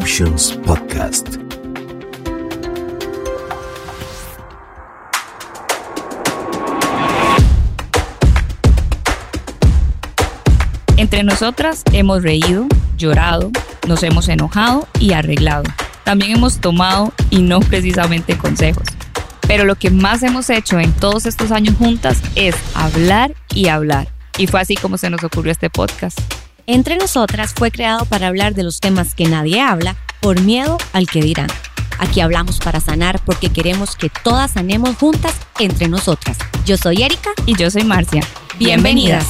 Emotions Podcast. Entre nosotras hemos reído, llorado, nos hemos enojado y arreglado. También hemos tomado y no precisamente consejos. Pero lo que más hemos hecho en todos estos años juntas es hablar y hablar. Y fue así como se nos ocurrió este podcast. Entre nosotras fue creado para hablar de los temas que nadie habla por miedo al que dirán. Aquí hablamos para sanar porque queremos que todas sanemos juntas entre nosotras. Yo soy Erika Y yo soy Marcia. Bienvenidas.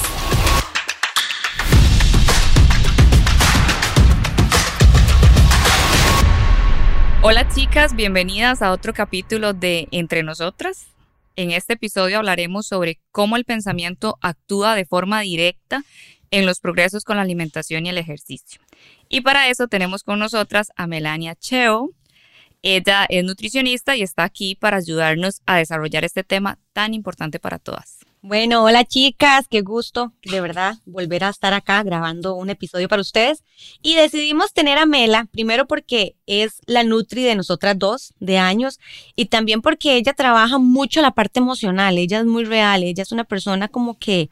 Hola chicas, bienvenidas a otro capítulo de Entre Nosotras. En este episodio hablaremos sobre cómo el pensamiento actúa de forma directa en los progresos con la alimentación y el ejercicio. Y para eso tenemos con nosotras a Melania Cheo. Ella es nutricionista y está aquí para ayudarnos a desarrollar este tema tan importante para todas. Bueno, hola chicas, qué gusto de verdad volver a estar acá grabando un episodio para ustedes. Y decidimos tener a Mela, primero porque es la Nutri de nosotras dos, de años, y también porque ella trabaja mucho la parte emocional, ella es muy real, ella es una persona como que,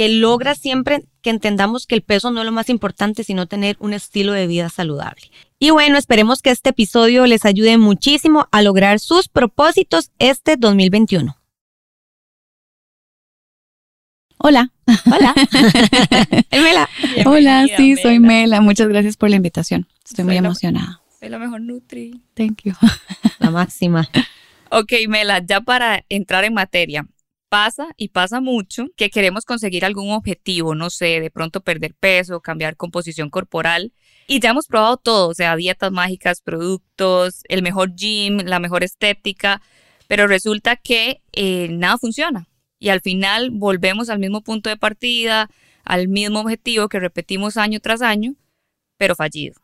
que logra siempre que entendamos que el peso no es lo más importante, sino tener un estilo de vida saludable. Y bueno, esperemos que este episodio les ayude muchísimo a lograr sus propósitos este 2021. Hola. Hola. Mela. Hola, sí, soy Mela. Muchas gracias por la invitación. Estoy muy la- emocionada. Soy la mejor Nutri. Thank you. La máxima. Ok, Mela, ya para entrar en materia, pasa y pasa mucho que queremos conseguir algún objetivo, no sé, de pronto perder peso, cambiar composición corporal. Y ya hemos probado todo, o sea, dietas mágicas, productos, el mejor gym, la mejor estética, pero resulta que eh, nada funciona. Y al final volvemos al mismo punto de partida, al mismo objetivo que repetimos año tras año, pero fallido.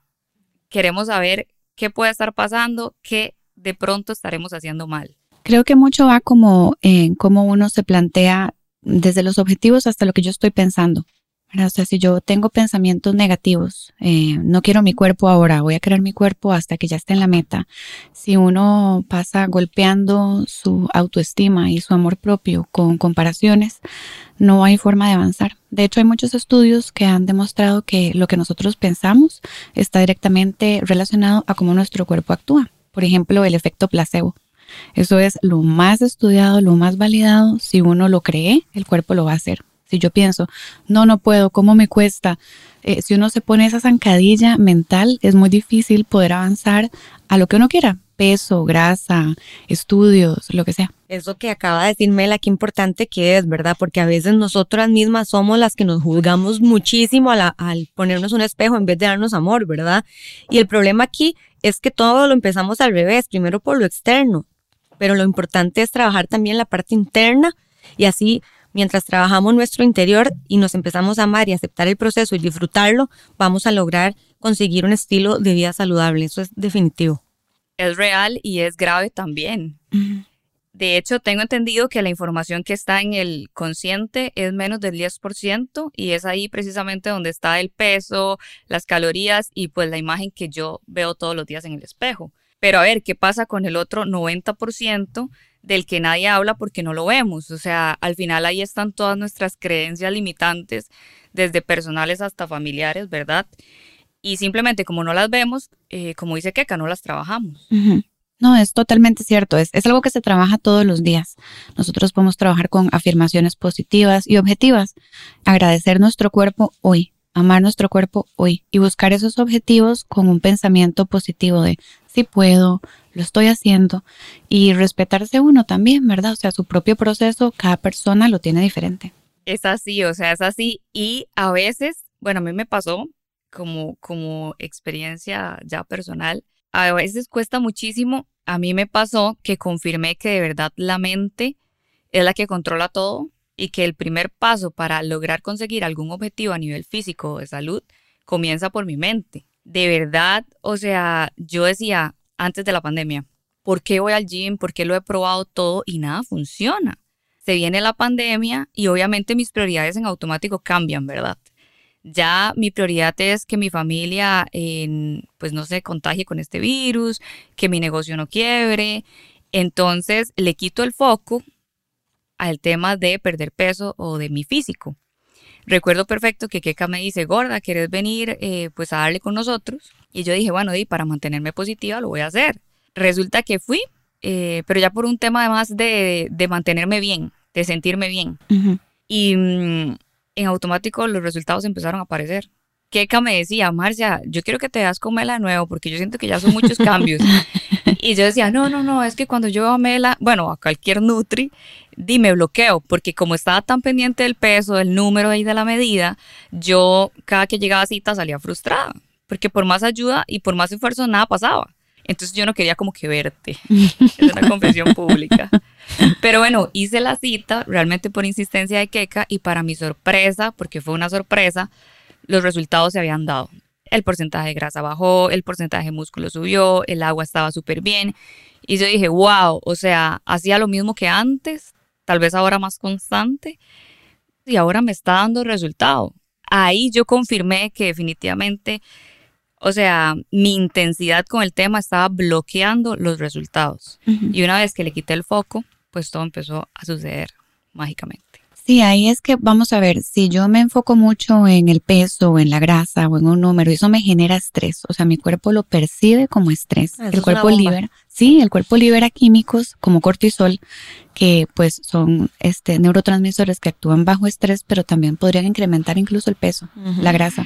Queremos saber qué puede estar pasando, qué de pronto estaremos haciendo mal. Creo que mucho va como en cómo uno se plantea desde los objetivos hasta lo que yo estoy pensando. O sea, si yo tengo pensamientos negativos, eh, no quiero mi cuerpo ahora, voy a querer mi cuerpo hasta que ya esté en la meta. Si uno pasa golpeando su autoestima y su amor propio con comparaciones, no hay forma de avanzar. De hecho, hay muchos estudios que han demostrado que lo que nosotros pensamos está directamente relacionado a cómo nuestro cuerpo actúa. Por ejemplo, el efecto placebo. Eso es lo más estudiado, lo más validado. Si uno lo cree, el cuerpo lo va a hacer. Si yo pienso, no, no puedo, ¿cómo me cuesta? Eh, si uno se pone esa zancadilla mental, es muy difícil poder avanzar a lo que uno quiera. Peso, grasa, estudios, lo que sea. Eso que acaba de decir Mela, qué importante que es, ¿verdad? Porque a veces nosotras mismas somos las que nos juzgamos muchísimo al ponernos un espejo en vez de darnos amor, ¿verdad? Y el problema aquí es que todo lo empezamos al revés, primero por lo externo, pero lo importante es trabajar también la parte interna y así mientras trabajamos nuestro interior y nos empezamos a amar y aceptar el proceso y disfrutarlo, vamos a lograr conseguir un estilo de vida saludable, eso es definitivo. Es real y es grave también. De hecho, tengo entendido que la información que está en el consciente es menos del 10% y es ahí precisamente donde está el peso, las calorías y pues la imagen que yo veo todos los días en el espejo. Pero a ver, ¿qué pasa con el otro 90% del que nadie habla porque no lo vemos? O sea, al final ahí están todas nuestras creencias limitantes, desde personales hasta familiares, ¿verdad? Y simplemente como no las vemos, eh, como dice Keka, no las trabajamos. No, es totalmente cierto. Es algo que se trabaja todos los días. Nosotros podemos trabajar con afirmaciones positivas y objetivas. Agradecer nuestro cuerpo hoy, amar nuestro cuerpo hoy y buscar esos objetivos con un pensamiento positivo de si puedo, lo estoy haciendo y respetarse uno también, ¿verdad? O sea, su propio proceso, cada persona lo tiene diferente. Es así, o sea, es así. Y a veces, bueno, a mí me pasó como, como experiencia ya personal, a veces cuesta muchísimo. A mí me pasó que confirmé que de verdad la mente es la que controla todo y que el primer paso para lograr conseguir algún objetivo a nivel físico o de salud comienza por mi mente. De verdad, o sea, yo decía antes de la pandemia, ¿por qué voy al gym? ¿Por qué lo he probado todo y nada funciona? Se viene la pandemia y obviamente mis prioridades en automático cambian, ¿verdad? Ya mi prioridad es que mi familia, pues no se contagie con este virus, que mi negocio no quiebre. Entonces le quito el foco al tema de perder peso o de mi físico. Recuerdo perfecto que Keka me dice, gorda, ¿quieres venir eh, pues a darle con nosotros? Y yo dije, bueno, y para mantenerme positiva lo voy a hacer. Resulta que fui, eh, pero ya por un tema además de, de mantenerme bien, de sentirme bien. Y mm, en automático los resultados empezaron a aparecer. Keka me decía, Marcia, yo quiero que te das con Mela de nuevo porque yo siento que ya son muchos cambios. y yo decía, no, no, no, es que cuando yo a Mela, bueno, a cualquier Nutri, dime bloqueo, porque como estaba tan pendiente del peso, del número y de la medida, yo cada que llegaba a cita salía frustrada, porque por más ayuda y por más esfuerzo nada pasaba. Entonces yo no quería como que verte. es una confesión pública. Pero bueno, hice la cita realmente por insistencia de Keka y para mi sorpresa, porque fue una sorpresa, los resultados se habían dado. El porcentaje de grasa bajó, el porcentaje de músculo subió, el agua estaba súper bien. Y yo dije, wow, o sea, hacía lo mismo que antes, tal vez ahora más constante, y ahora me está dando resultado. Ahí yo confirmé que definitivamente, o sea, mi intensidad con el tema estaba bloqueando los resultados. Y una vez que le quité el foco, pues todo empezó a suceder mágicamente. Sí, ahí es que vamos a ver, si yo me enfoco mucho en el peso o en la grasa o en un número, eso me genera estrés, o sea, mi cuerpo lo percibe como estrés. el cuerpo libera, sí, el cuerpo libera químicos como cortisol, que pues son este neurotransmisores que actúan bajo estrés, pero también podrían incrementar incluso el peso, la grasa.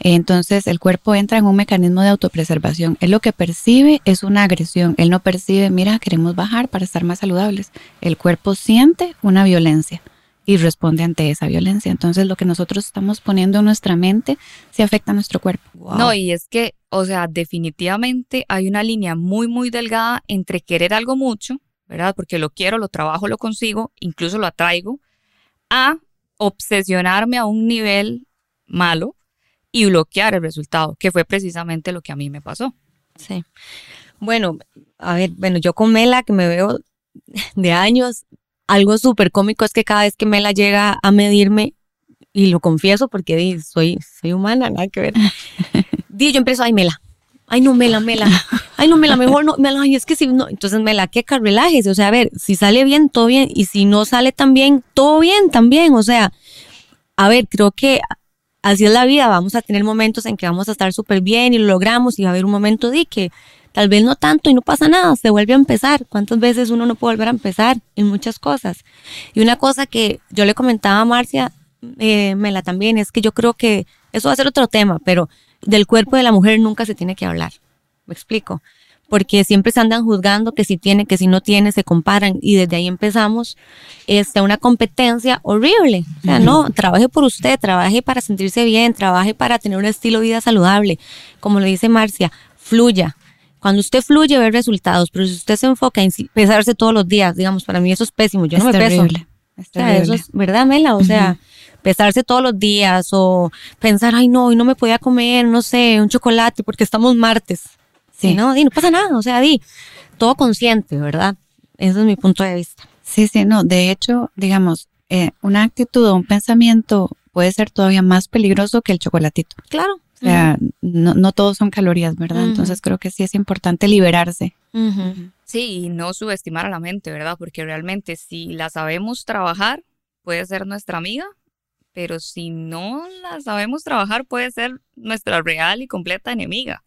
Entonces el cuerpo entra en un mecanismo de autopreservación. Él lo que percibe es una agresión. Él no percibe, mira, queremos bajar para estar más saludables. El cuerpo siente una violencia y responde ante esa violencia. Entonces lo que nosotros estamos poniendo en nuestra mente se afecta a nuestro cuerpo. No, y es que, o sea, definitivamente hay una línea muy, muy delgada entre querer algo mucho, ¿verdad? Porque lo quiero, lo trabajo, lo consigo, incluso lo atraigo, a obsesionarme a un nivel malo y bloquear el resultado, que fue precisamente lo que a mí me pasó. Sí. Bueno, a ver, bueno, yo con Mela, que me veo de años, algo súper cómico es que cada vez que Mela llega a medirme, y lo confieso porque soy, soy humana, nada que ver, di, yo empiezo, ay Mela, ay no Mela, Mela, ay no Mela, mejor no, Mela, ay es que si no, entonces Mela, que relájese, o sea, a ver, si sale bien, todo bien, y si no sale tan bien, todo bien también, o sea, a ver, creo que así es la vida, vamos a tener momentos en que vamos a estar súper bien y lo logramos y va a haber un momento de que Tal vez no tanto y no pasa nada, se vuelve a empezar. ¿Cuántas veces uno no puede volver a empezar en muchas cosas? Y una cosa que yo le comentaba a Marcia, eh, Mela también, es que yo creo que eso va a ser otro tema, pero del cuerpo de la mujer nunca se tiene que hablar. ¿Me explico? Porque siempre se andan juzgando que si tiene, que si no tiene, se comparan y desde ahí empezamos este, una competencia horrible. O sea, no, trabaje por usted, trabaje para sentirse bien, trabaje para tener un estilo de vida saludable. Como lo dice Marcia, fluya, cuando usted fluye, ve resultados, pero si usted se enfoca en pesarse todos los días, digamos, para mí eso es pésimo. Yo no me peso. Es eso es, ¿verdad, Mela? O sea, pesarse todos los días o pensar, ay, no, hoy no me podía comer, no sé, un chocolate porque estamos martes. Sí, ¿no? Y no pasa nada, o sea, di, todo consciente, ¿verdad? Ese es mi punto de vista. Sí, sí, no. De hecho, digamos, eh, una actitud o un pensamiento puede ser todavía más peligroso que el chocolatito. Claro. O sea, no, no todos son calorías, ¿verdad? Entonces creo que sí es importante liberarse. Sí, y no subestimar a la mente, ¿verdad? Porque realmente si la sabemos trabajar, puede ser nuestra amiga, pero si no la sabemos trabajar, puede ser nuestra real y completa enemiga.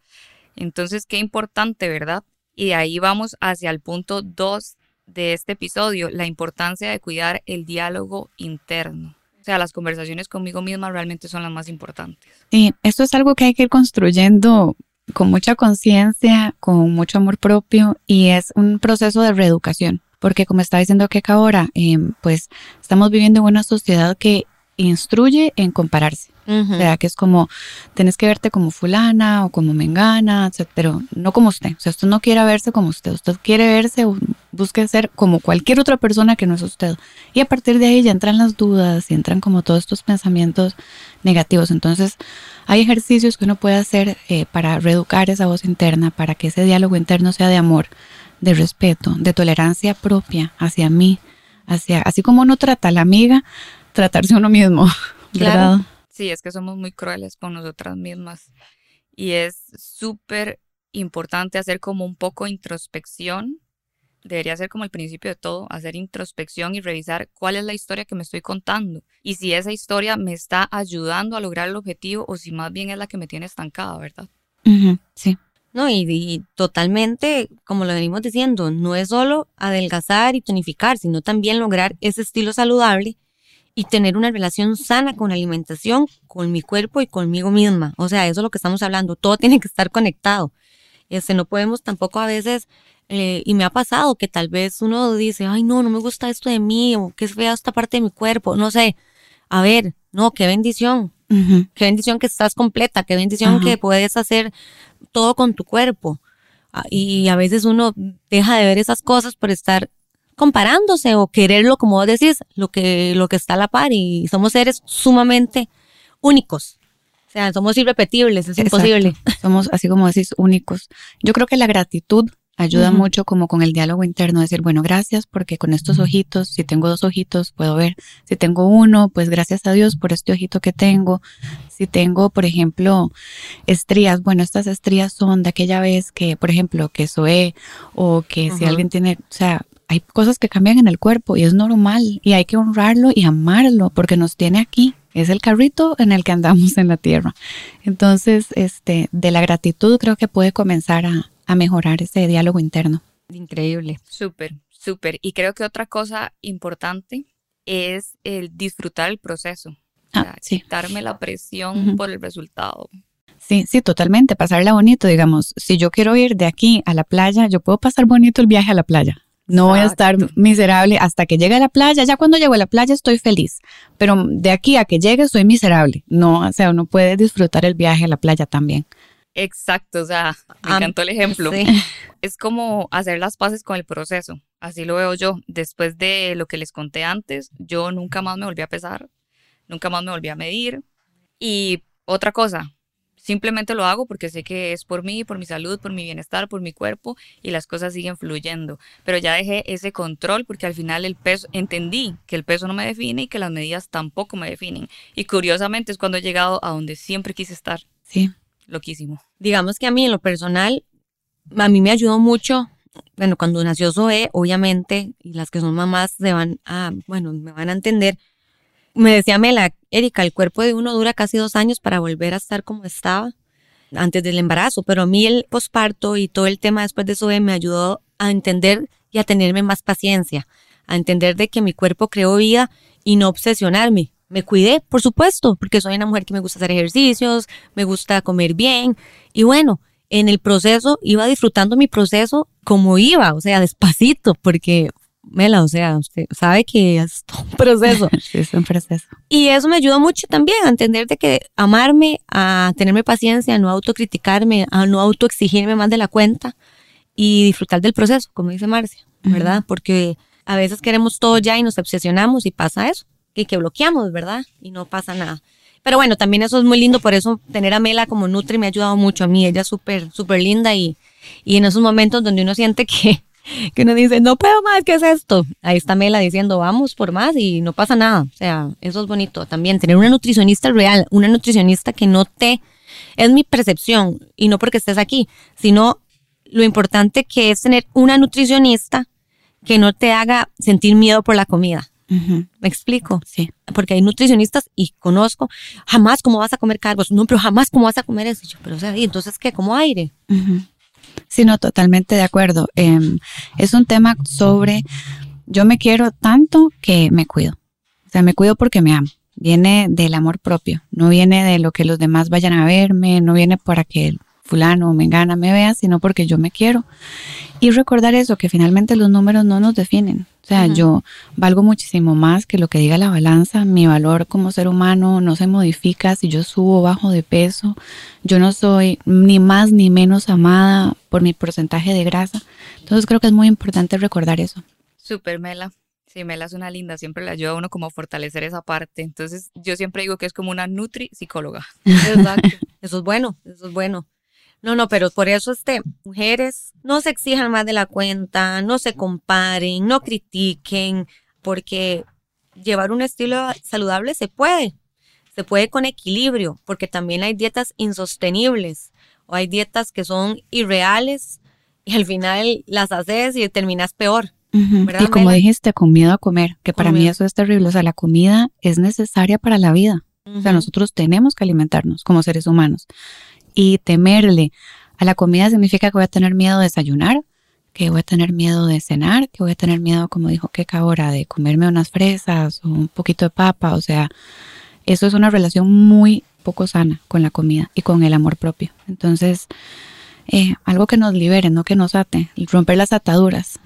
Entonces, qué importante, ¿verdad? Y de ahí vamos hacia el punto 2 de este episodio, la importancia de cuidar el diálogo interno sea, las conversaciones conmigo misma realmente son las más importantes. Sí, esto es algo que hay que ir construyendo con mucha conciencia, con mucho amor propio y es un proceso de reeducación. Porque como está diciendo que ahora, em, pues estamos viviendo en una sociedad que instruye en compararse. O sea, que es como, tenés que verte como fulana o como mengana, pero no como usted. O sea, usted no quiere verse como usted. Usted quiere verse, busque ser como cualquier otra persona que no es usted. Y a partir de ahí ya entran las dudas y entran como todos estos pensamientos negativos. Entonces, hay ejercicios que uno puede hacer eh, para reeducar esa voz interna, para que ese diálogo interno sea de amor, de respeto, de tolerancia propia hacia mí, hacia, así como uno trata a la amiga, tratarse a uno mismo, ¿verdad? Sí, es que somos muy crueles con nosotras mismas y es súper importante hacer como un poco introspección. Debería ser como el principio de todo, hacer introspección y revisar cuál es la historia que me estoy contando y si esa historia me está ayudando a lograr el objetivo o si más bien es la que me tiene estancada, ¿verdad? sí. No, y, totalmente, como lo venimos diciendo, no es solo adelgazar y tonificar, sino también lograr ese estilo saludable y tener una relación sana con la alimentación, con mi cuerpo y conmigo misma. O sea, eso es lo que estamos hablando. Todo tiene que estar conectado. Este, no podemos tampoco a veces, eh, y me ha pasado que tal vez uno dice, ay, no, no me gusta esto de mí, o que es fea esta parte de mi cuerpo. No sé. A ver, no, qué bendición. Qué bendición que estás completa, qué bendición que puedes hacer todo con tu cuerpo. Ah, y a veces uno deja de ver esas cosas por estar comparándose o quererlo, como vos decís, lo que, lo que está a la par. Y somos seres sumamente únicos. O sea, somos irrepetibles, es imposible. Somos, así como decís, únicos. Yo creo que la gratitud ayuda mucho como con el diálogo interno, decir, bueno, gracias porque con estos ojitos, si tengo dos ojitos, puedo ver. Si tengo uno, pues gracias a Dios por este ojito que tengo. Si tengo, por ejemplo, estrías, bueno, estas estrías son de aquella vez que, por ejemplo, que soé o que si alguien tiene, o sea, hay cosas que cambian en el cuerpo y es normal y hay que honrarlo y amarlo porque nos tiene aquí. Es el carrito en el que andamos en la tierra. Entonces, este, de la gratitud creo que puede comenzar a, a mejorar ese diálogo interno. Increíble. Súper, súper. Y creo que otra cosa importante es el disfrutar el proceso. Ah, sí. Quitarme la presión por el resultado. Sí, sí, totalmente. Pasarla bonito, digamos. Si yo quiero ir de aquí a la playa, yo puedo pasar bonito el viaje a la playa. No voy a estar miserable hasta que llegue a la playa. Ya cuando llego a la playa estoy feliz. Pero de aquí a que llegue estoy miserable. No, o sea, uno puede disfrutar el viaje a la playa también. Exacto, o sea, me encantó el ejemplo. Es como hacer las paces con el proceso, así lo veo yo. Después de lo que les conté antes, yo nunca más me volví a pesar, nunca más me volví a medir. Y otra cosa, simplemente lo hago porque sé que es por mí, por mi salud, por mi bienestar, por mi cuerpo y las cosas siguen fluyendo. Pero ya dejé ese control porque al final el peso, entendí que el peso no me define y que las medidas tampoco me definen. Y curiosamente es cuando he llegado a donde siempre quise estar. Sí loquísimo. Digamos que a mí en lo personal, a mí me ayudó mucho, bueno, cuando nació Zoe, obviamente, y las que son mamás se van a, bueno, me van a entender. Me decía Mela, Erika, el cuerpo de uno dura casi dos años para volver a estar como estaba antes del embarazo, pero a mí el posparto y todo el tema después de Zoe me ayudó a entender y a tenerme más paciencia, a entender de que mi cuerpo creó vida y no obsesionarme me cuidé, por supuesto, porque soy una mujer que me gusta hacer ejercicios, me gusta comer bien. Y bueno, en el proceso iba disfrutando mi proceso como iba, o sea, despacito, porque, Mela, o sea, usted sabe que es un proceso. sí, es un proceso. Y eso me ayudó mucho también a entender de que amarme, a tenerme paciencia, a no autocriticarme, a no autoexigirme más de la cuenta y disfrutar del proceso, como dice Marcia, ¿verdad? Porque a veces queremos todo ya y nos obsesionamos y pasa eso que, que bloqueamos, ¿verdad? Y no pasa nada. Pero bueno, también eso es muy lindo, por eso tener a Mela como Nutri me ha ayudado mucho a mí. Ella es súper, súper linda y, y en esos momentos donde uno siente que, que uno dice, no puedo más, ¿qué es esto? Ahí está Mela diciendo, vamos por más y no pasa nada. O sea, eso es bonito también, tener una nutricionista real, una nutricionista que no te, es mi percepción, y no porque estés aquí, sino lo importante que es tener una nutricionista que no te haga sentir miedo por la comida. ¿Me explico? Sí. Porque hay nutricionistas y conozco, jamás cómo vas a comer carbos, no, pero jamás cómo vas a comer eso. pero o sea, ¿y entonces qué? ¿Como aire? Sí, no, totalmente de acuerdo. Em, es un tema sobre, yo me quiero tanto que me cuido. O sea, me cuido porque me amo. Viene del amor propio, no viene de lo que los demás vayan a verme, no viene para que fulano o mengana me vea, sino porque yo me quiero. Y recordar eso, que finalmente los números no nos definen. O sea, yo valgo muchísimo más que lo que diga la balanza. Mi valor como ser humano no se modifica si yo subo o bajo de peso. Yo no soy ni más ni menos amada por mi porcentaje de grasa. Entonces creo que es muy importante recordar eso. Super Mela. Sí, Mela es una linda, siempre le ayuda a uno como a fortalecer esa parte. Entonces, yo siempre digo que es como una nutri psicóloga. Exacto. Eso es bueno, eso es bueno. No, no, pero por eso, este, mujeres, no se exijan más de la cuenta, no se comparen, no critiquen, porque llevar un estilo saludable se puede. se puede con equilibrio, porque también hay dietas insostenibles o hay dietas que son irreales y al final las haces y terminas peor. Y como dijiste, con miedo a comer, que para mí eso es terrible. O sea, la comida es necesaria para la vida. O sea, nosotros tenemos que alimentarnos como seres humanos. Y temerle a la comida significa que voy a tener miedo de desayunar, que voy a tener miedo de cenar, que voy a tener miedo, como dijo Keka ahora, de comerme unas fresas o un poquito de papa. O sea, eso es una relación muy poco sana con la comida y con el amor propio. Entonces, eh, algo que nos libere, no que nos ate, romper las ataduras.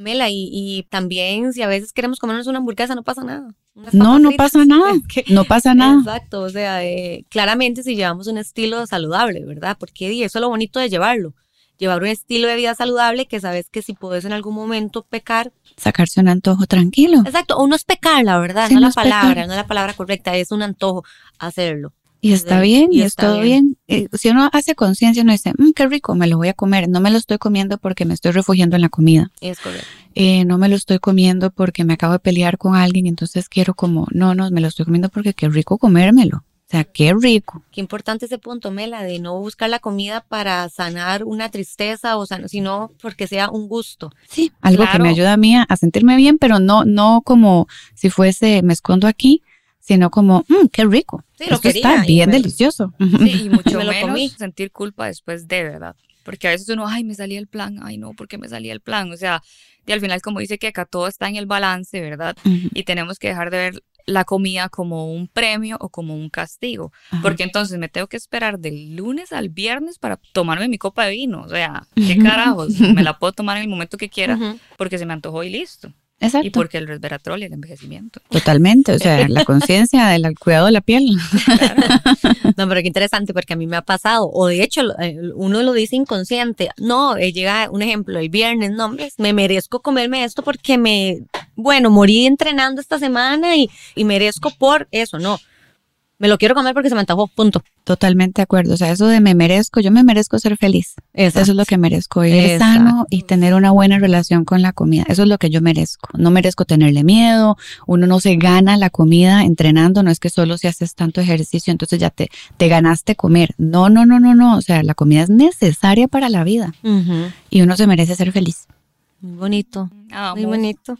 Mela, y, también si a veces queremos comernos una hamburguesa, no pasa nada. No, no pasa nada. no pasa nada. Exacto, o sea, eh, claramente si llevamos un estilo saludable, ¿verdad? Porque eso es lo bonito de llevarlo. Llevar un estilo de vida saludable que sabes que si puedes en algún momento pecar. Sacarse un antojo tranquilo. Exacto, o no es pecar, la verdad, no, la palabra, no es la palabra correcta, es un antojo hacerlo. Y está bien, y, está, todo bien. Eh, si uno hace conciencia, uno dice, mmm, qué rico, me lo voy a comer. No me lo estoy comiendo porque me estoy refugiando en la comida. Es correcto. Eh, no me lo estoy comiendo porque me acabo de pelear con alguien, entonces quiero como, no, no, me lo estoy comiendo porque qué rico comérmelo. O sea, qué rico. Qué importante ese punto, Mela, de no buscar la comida para sanar una tristeza, o sea, sino porque sea un gusto. Sí, algo que me ayuda a mí a sentirme bien, pero no, no como si fuese, me escondo aquí, sino como, mmm, qué rico. Sí, Esto está bien delicioso. Sí, y mucho me lo menos sentir culpa después de verdad. Porque a veces uno, ay, me salía el plan, ay, no, porque me salía el plan. O sea, y al final, como dice que acá todo está en el balance, ¿verdad? Y tenemos que dejar de ver la comida como un premio o como un castigo. Porque entonces me tengo que esperar del lunes al viernes para tomarme mi copa de vino. O sea, ¿qué carajos? Me la puedo tomar en el momento que quiera porque se me antojó y listo. Exacto. Y porque el resveratrol y el envejecimiento. Totalmente, o sea, la conciencia del cuidado de la piel. No, pero qué interesante porque a mí me ha pasado, o de hecho eh, uno lo dice inconsciente, no, eh, llega un ejemplo el viernes, no, me merezco comerme esto porque me, bueno, morí entrenando esta semana y, y merezco por eso, no me lo quiero comer porque se me antojó, punto. Totalmente de acuerdo. O sea, eso de me merezco, yo me merezco ser feliz. Eso es lo que merezco, ir sano y tener una buena relación con la comida. Eso es lo que yo merezco. No merezco tenerle miedo. Uno no se gana la comida entrenando. No es que solo si haces tanto ejercicio, entonces ya te, te ganaste comer. No, no, no, no, no. O sea, la comida es necesaria para la vida. Y uno se merece ser feliz. Muy bonito. Muy bonito.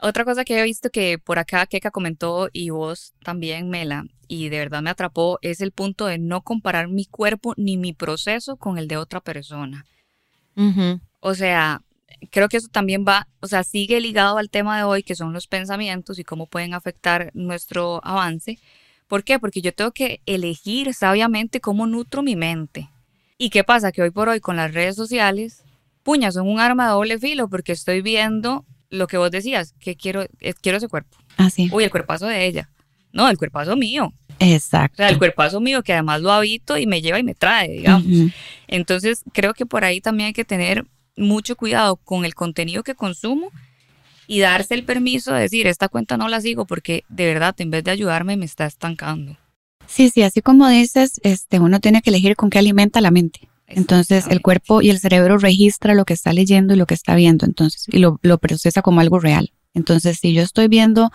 Otra cosa que he visto que por acá Keka comentó y vos también, Mela, y de verdad me atrapó, es el punto de no comparar mi cuerpo ni mi proceso con el de otra persona. O sea, creo que eso también va, o sea, sigue ligado al tema de hoy, que son los pensamientos y cómo pueden afectar nuestro avance. ¿Por qué? Porque yo tengo que elegir sabiamente cómo nutro mi mente. ¿Y qué pasa? Que hoy por hoy con las redes sociales, puñas, son un arma de doble filo porque estoy viendo lo que vos decías, que quiero, eh, quiero ese cuerpo. Así. Uy, el cuerpazo de ella. No, el cuerpazo mío. Exacto. O sea, el cuerpazo mío que además lo habito y me lleva y me trae, digamos. Entonces, creo que por ahí también hay que tener mucho cuidado con el contenido que consumo y darse el permiso de decir, esta cuenta no la sigo porque de verdad, en vez de ayudarme, me está estancando. Sí, sí, así como dices, este, uno tiene que elegir con qué alimenta la mente. Entonces el cuerpo y el cerebro registra lo que está leyendo y lo que está viendo, entonces, y lo, procesa como algo real. Entonces, si yo estoy viendo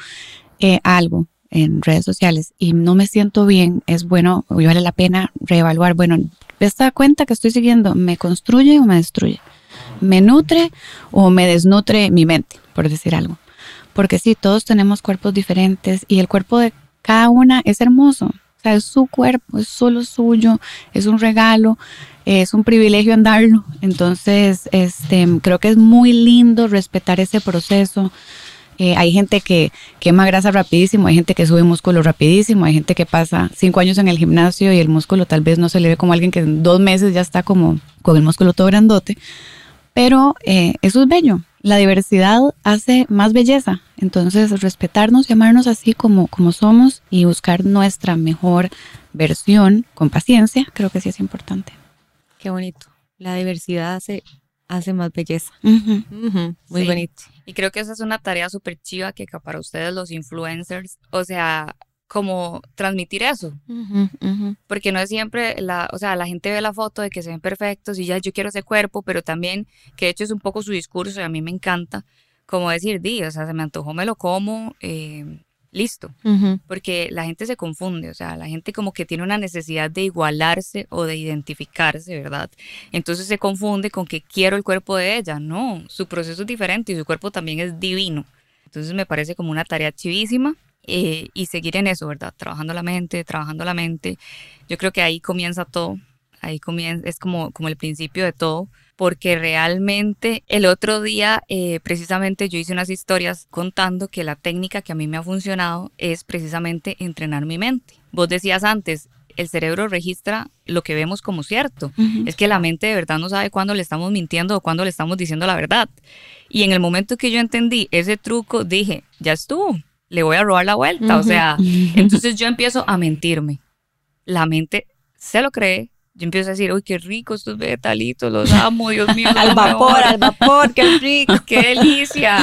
eh, algo en redes sociales y no me siento bien, es bueno, vale la pena reevaluar, bueno, esta cuenta que estoy siguiendo, ¿me construye o me destruye? ¿Me nutre o me desnutre mi mente, por decir algo? Porque sí, todos tenemos cuerpos diferentes y el cuerpo de cada una es hermoso. O sea, es su cuerpo, es solo suyo, es un regalo es un privilegio andarlo. Entonces, este, creo que es muy lindo respetar ese proceso. Eh, hay gente que quema grasa rapidísimo, hay gente que sube músculo rapidísimo, hay gente que pasa cinco años en el gimnasio y el músculo tal vez no se le ve como alguien que en dos meses ya está como con el músculo todo grandote. Pero eh, eso es bello. La diversidad hace más belleza. Entonces, respetarnos y amarnos así como, como somos y buscar nuestra mejor versión con paciencia, creo que sí es importante. Qué bonito. La diversidad hace, hace más belleza. Muy bonito. Y creo que esa es una tarea súper chiva que para ustedes los influencers, o sea, como transmitir eso. Porque no es siempre, la, o sea, la gente ve la foto de que se ven perfectos y ya yo quiero ese cuerpo, pero también, que de hecho es un poco su discurso y a mí me encanta, como decir, di, o sea, se me antojó, me lo como, eh, listo. Porque la gente se confunde, o sea, la gente como que tiene una necesidad de igualarse o de identificarse, ¿verdad? Entonces se confunde con que quiero el cuerpo de ella. No, su proceso es diferente y su cuerpo también es divino. Entonces me parece como una tarea chivísima eh, y seguir en eso, ¿verdad? Trabajando la mente, trabajando la mente. Yo creo que ahí comienza todo. Ahí comienza, es como, como el principio de todo porque realmente el otro día eh, precisamente yo hice unas historias contando que la técnica que a mí me ha funcionado es precisamente entrenar mi mente. Vos decías antes, el cerebro registra lo que vemos como cierto. Es que la mente de verdad no sabe cuándo le estamos mintiendo o cuándo le estamos diciendo la verdad. Y en el momento que yo entendí ese truco, dije, ya estuvo, le voy a robar la vuelta. O sea, entonces yo empiezo a mentirme. La mente se lo cree, yo empiezo a decir, uy, qué rico estos vegetalitos, los amo, Dios mío. al vapor, al vapor, qué rico. qué delicia.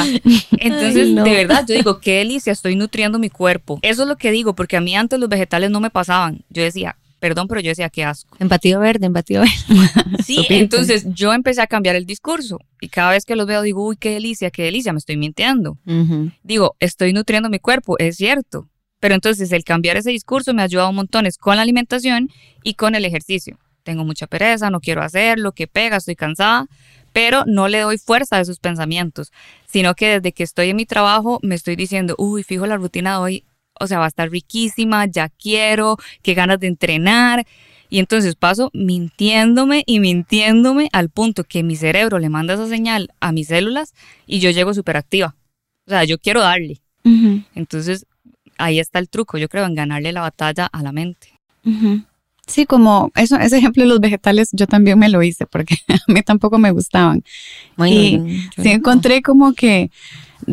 Entonces, de verdad, yo digo, qué delicia, estoy nutriendo mi cuerpo. Eso es lo que digo, porque a mí antes los vegetales no me pasaban. Yo decía, perdón, pero yo decía, qué asco. Empatido verde, empatido verde. Sí, entonces yo empecé a cambiar el discurso y cada vez que los veo digo, uy, qué delicia, qué delicia, me estoy mintiendo. Digo, estoy nutriendo mi cuerpo, es cierto, pero entonces el cambiar ese discurso me ha ayudado montones con la alimentación y con el ejercicio. Tengo mucha pereza, no quiero hacerlo, que pega, estoy cansada, pero no le doy fuerza a esos pensamientos, sino que desde que estoy en mi trabajo me estoy diciendo, uy, fijo la rutina de hoy, o sea, va a estar riquísima, ya quiero, qué ganas de entrenar. Y entonces paso mintiéndome y mintiéndome al punto que mi cerebro le manda esa señal a mis células y yo llego súper activa. O sea, yo quiero darle. Entonces ahí está el truco, yo creo, en ganarle la batalla a la mente. Sí, como eso, ese ejemplo de los vegetales, yo también me lo hice porque a mí tampoco me gustaban. y sí encontré como que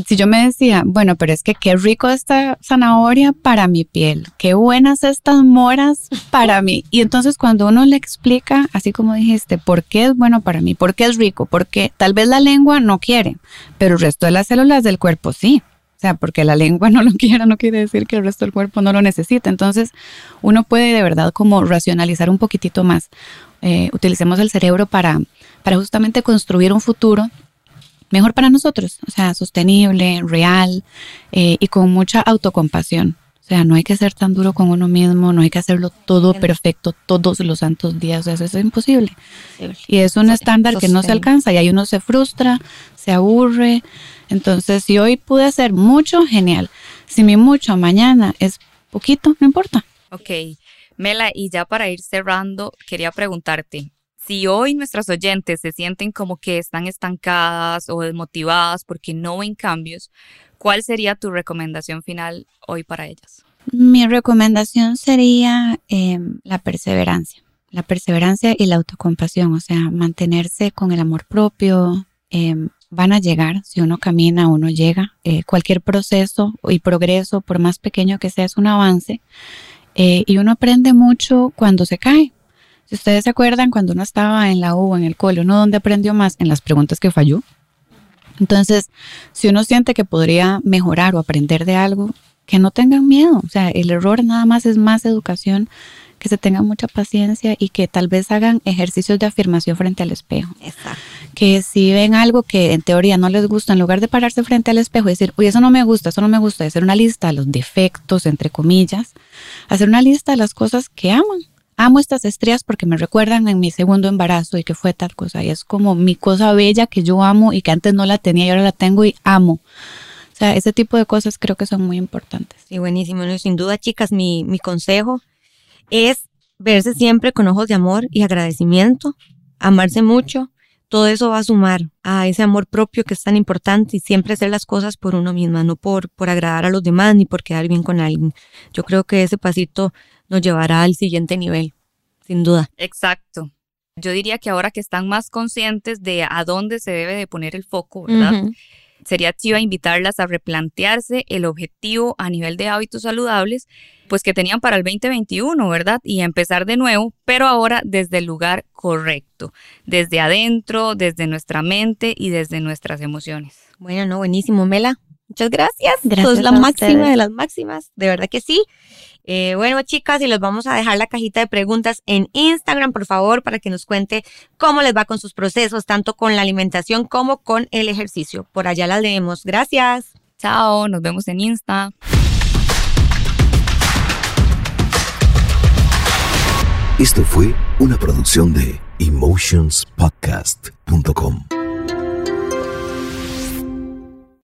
si yo me decía, bueno, pero es que qué rico esta zanahoria para mi piel, qué buenas estas moras para mí. Y entonces cuando uno le explica, así como dijiste, por qué es bueno para mí, por qué es rico, porque tal vez la lengua no quiere, pero el resto de las células del cuerpo sí. O sea, porque la lengua no lo quiera no quiere decir que el resto del cuerpo no lo necesita. Entonces, uno puede de verdad como racionalizar un poquitito más. Eh, utilicemos el cerebro para, para justamente construir un futuro mejor para nosotros, o sea, sostenible, real eh, y con mucha autocompasión. O sea, no hay que ser tan duro con uno mismo, no hay que hacerlo todo perfecto todos los santos días, o sea, eso es imposible. Y es un estándar que no se alcanza y ahí uno se frustra, se aburre, entonces, si hoy pude hacer mucho, genial. Si mi mucho mañana es poquito, no importa. Ok. Mela, y ya para ir cerrando, quería preguntarte, si hoy nuestras oyentes se sienten como que están estancadas o desmotivadas porque no ven cambios, ¿cuál sería tu recomendación final hoy para ellas? Mi recomendación sería em, la perseverancia, la perseverancia y la autocompasión, o sea, mantenerse con el amor propio, em, van a llegar, si uno camina, uno llega. Eh, cualquier proceso y progreso, por más pequeño que sea, es un avance. Eh, y uno aprende mucho cuando se cae. Si ustedes se acuerdan, cuando uno estaba en la U, en el cole, uno donde aprendió más en las preguntas que falló. Entonces, si uno siente que podría mejorar o aprender de algo, que no tengan miedo. O sea, el error nada más es más educación que se tengan mucha paciencia y que tal vez hagan ejercicios de afirmación frente al espejo. Exacto. Que si ven algo que en teoría no les gusta, en lugar de pararse frente al espejo y decir, uy, eso no me gusta, eso no me gusta, hacer una lista de los defectos, entre comillas, hacer una lista de las cosas que aman. Amo estas estrías porque me recuerdan en mi segundo embarazo y que fue tal cosa. Y es como mi cosa bella que yo amo y que antes no la tenía y ahora la tengo y amo. O sea, ese tipo de cosas creo que son muy importantes. Sí, buenísimo. sin duda, chicas, mi, mi consejo es verse siempre con ojos de amor y agradecimiento, amarse mucho. Todo eso va a sumar a ese amor propio que es tan importante y siempre hacer las cosas por uno misma, no por, por agradar a los demás ni por quedar bien con alguien. Yo creo que ese pasito nos llevará al siguiente nivel, sin duda. Exacto. Yo diría que ahora que están más conscientes de a dónde se debe de poner el foco, ¿verdad? Sería chiva invitarlas a replantearse el objetivo a nivel de hábitos saludables, pues que tenían para el 2021, ¿verdad? Y empezar de nuevo, pero ahora desde el lugar correcto, desde adentro, desde nuestra mente y desde nuestras emociones. Bueno, no, buenísimo, Mela. Muchas gracias. Gracias. la máxima de las máximas, de verdad que sí. Eh, bueno, chicas, y les vamos a dejar la cajita de preguntas en Instagram, por favor, para que nos cuente cómo les va con sus procesos, tanto con la alimentación como con el ejercicio. Por allá las leemos. Gracias. Chao, nos vemos en Insta. Esto fue una producción de emotionspodcast.com.